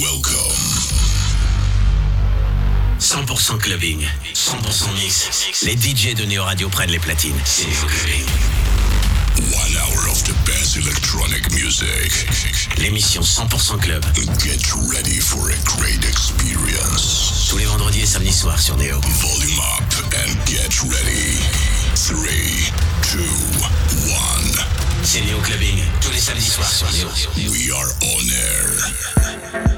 Welcome. 100% clubbing, 100% mix. Les DJ de Neo Radio prennent les platines. C'est Clubbing. One hour of the best electronic music. L'émission 100% club. Get ready for a great experience. Tous les vendredis et samedis soirs sur Neo. Volume up and get ready. 3, 2, 1. C'est Neo Clubbing. Tous les samedis soirs sur Neo. We are on air.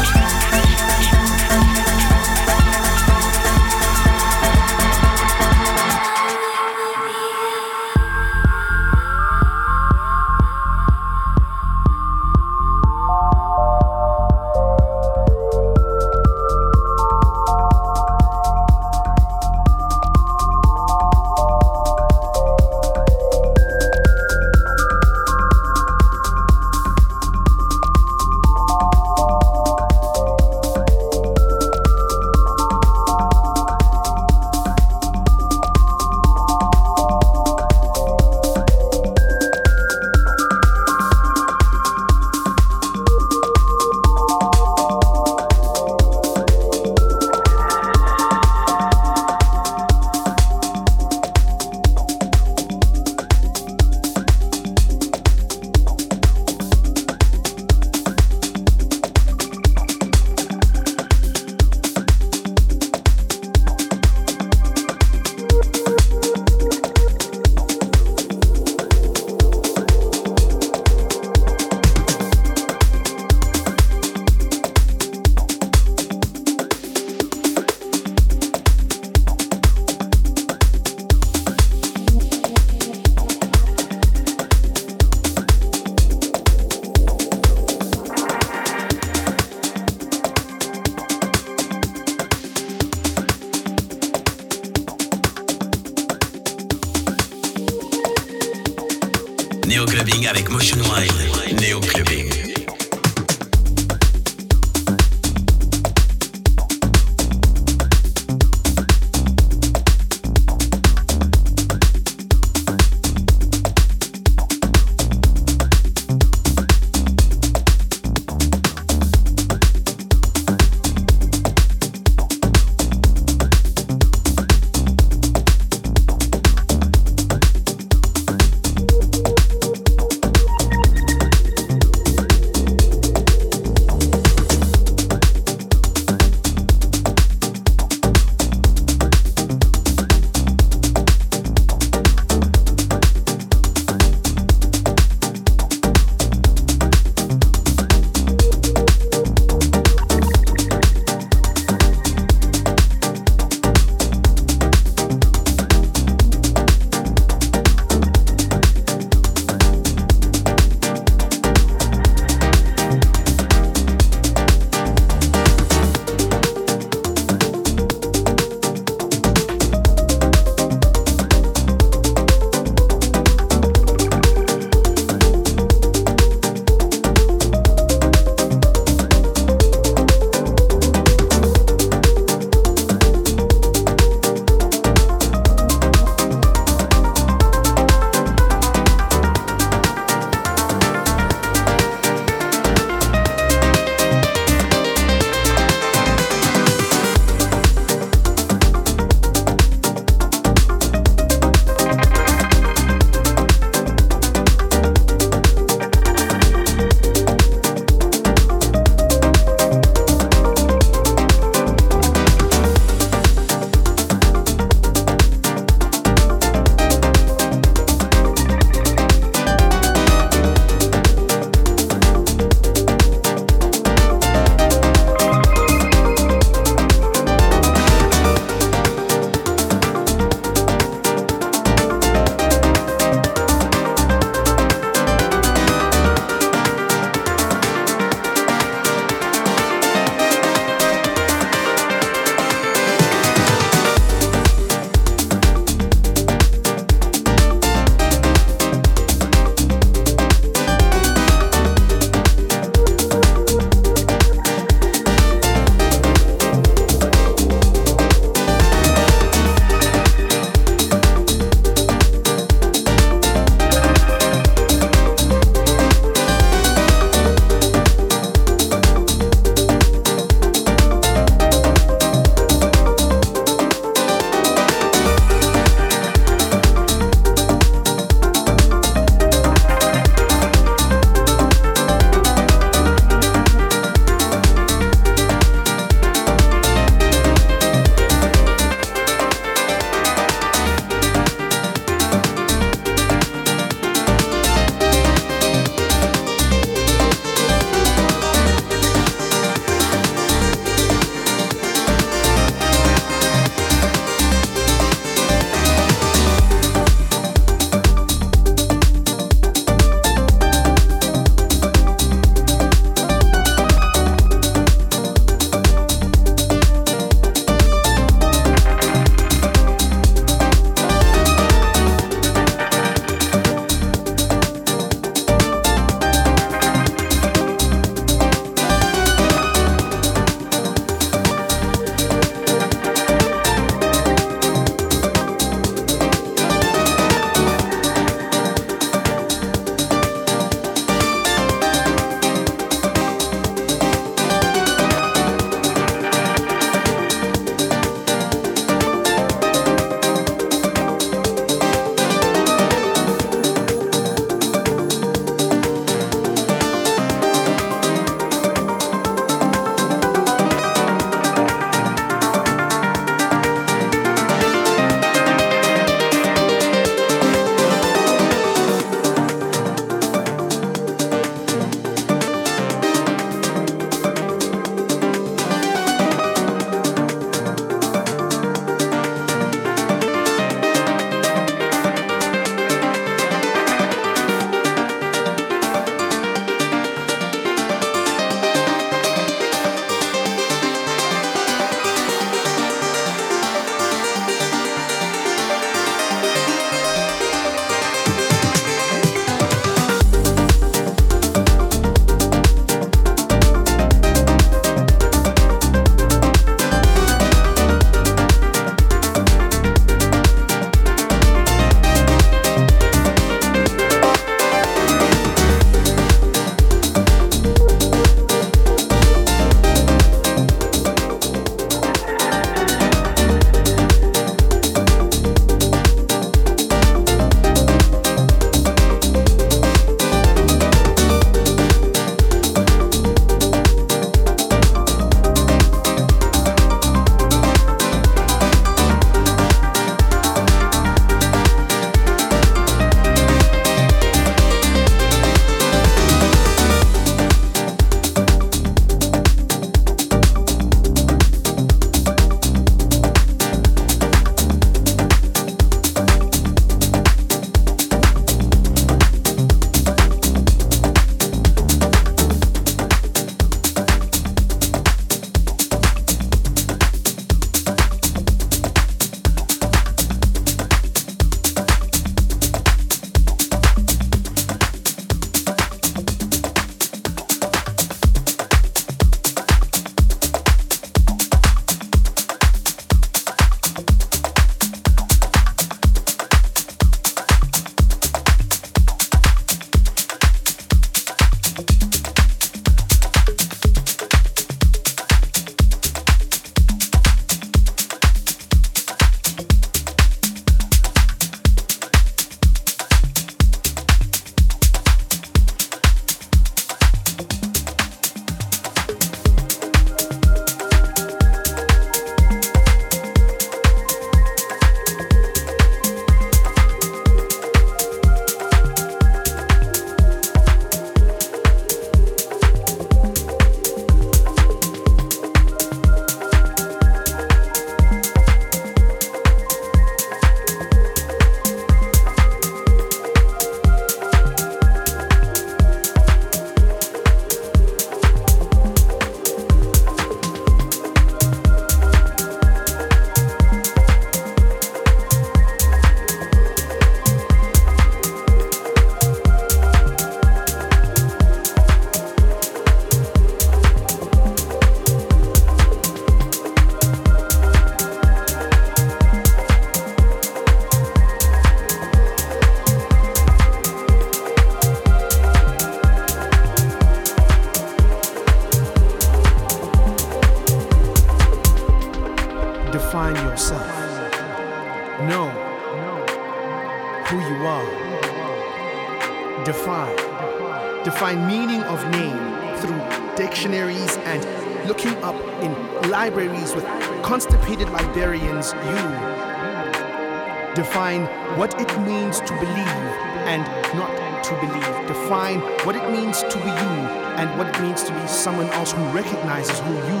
It means to be someone else who recognizes who you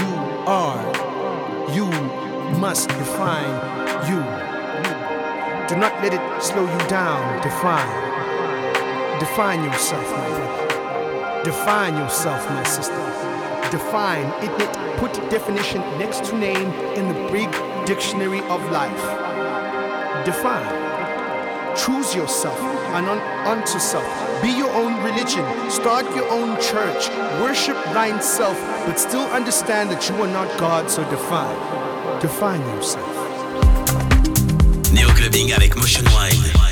you are. You must define you. Do not let it slow you down. Define. Define yourself, my brother. Define yourself, my sister. Define it, it put definition next to name in the big dictionary of life. Define. Choose yourself and on, unto self. Be your own religion. Start your own church. Worship thine self, but still understand that you are not God, so define. Define yourself. Néo-clubbing avec Motion Wild.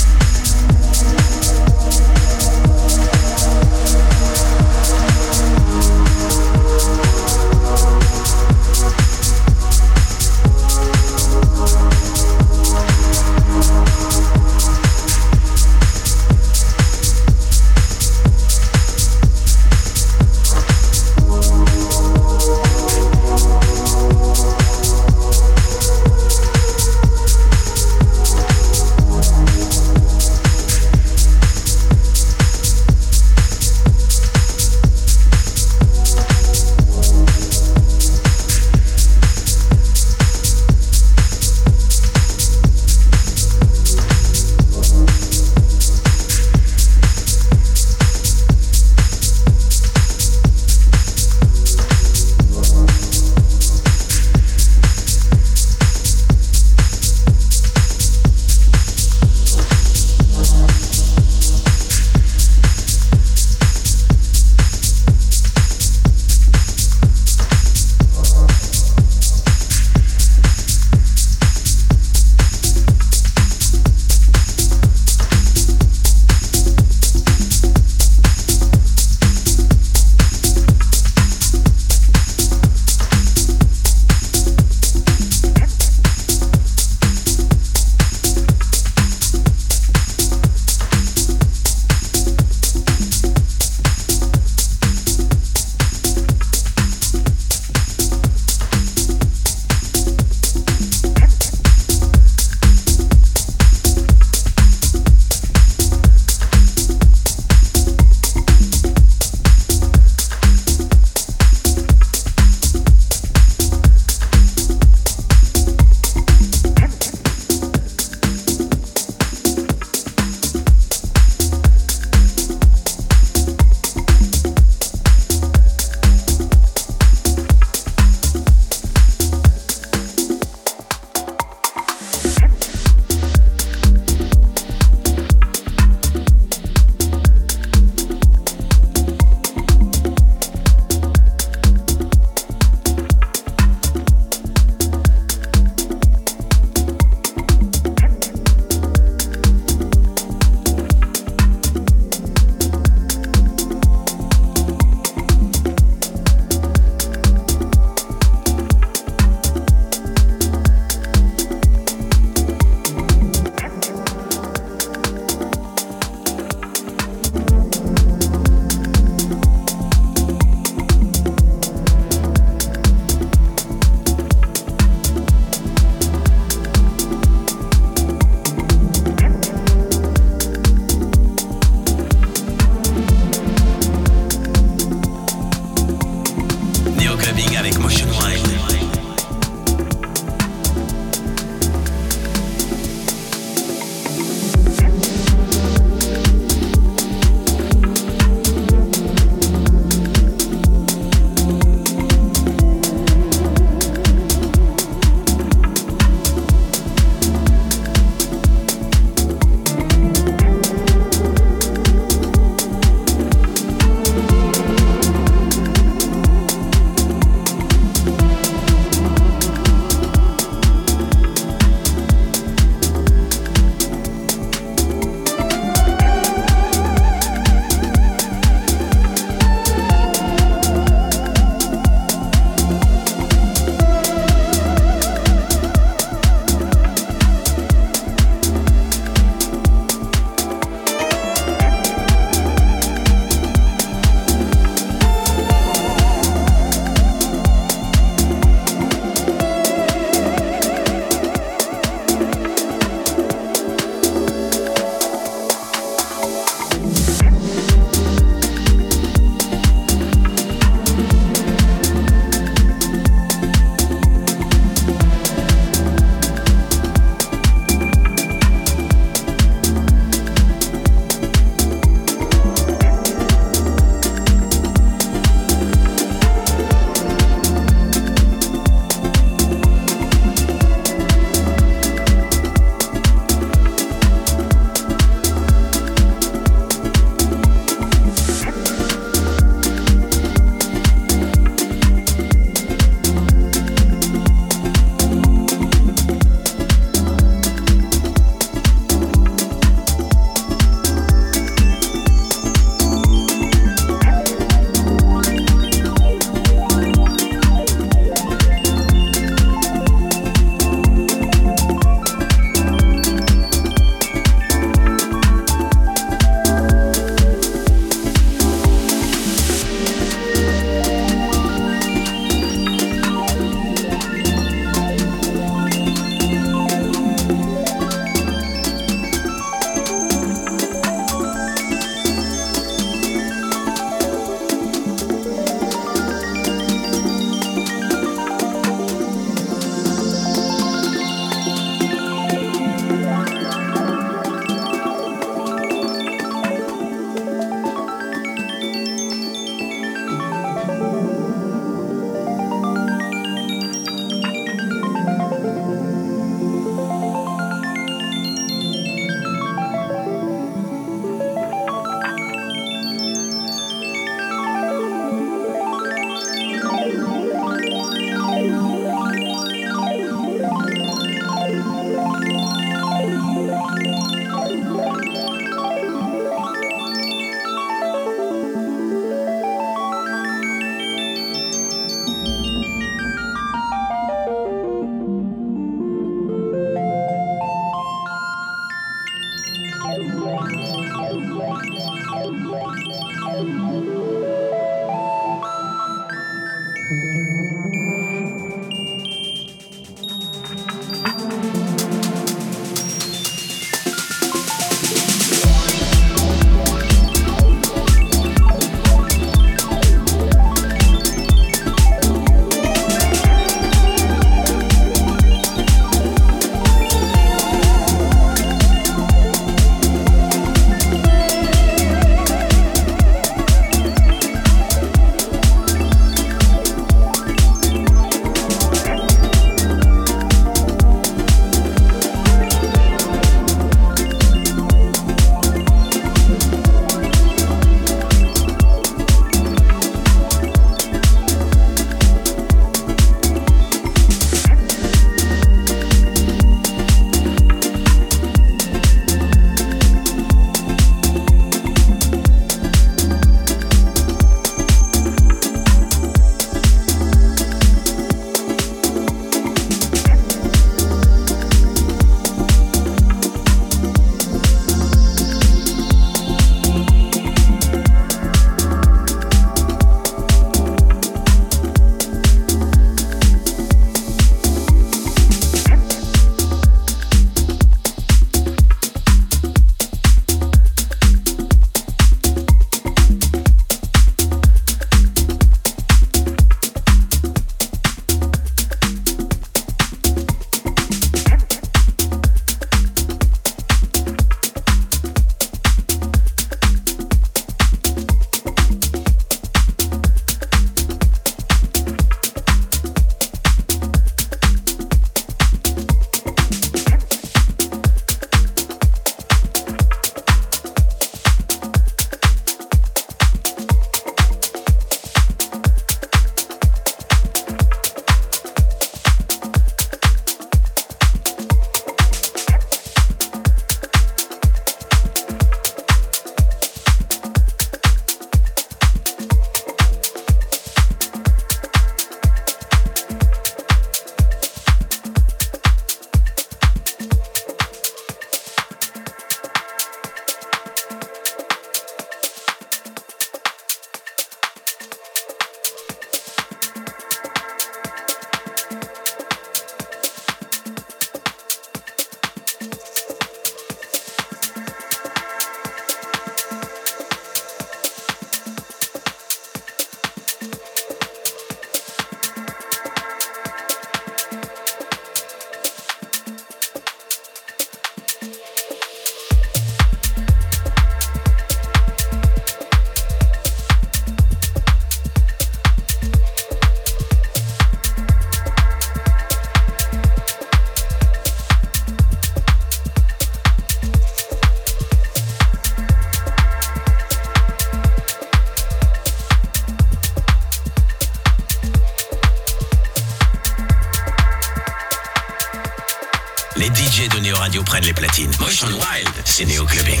Les platines. Motion Wild, c'est Neo Clubbing.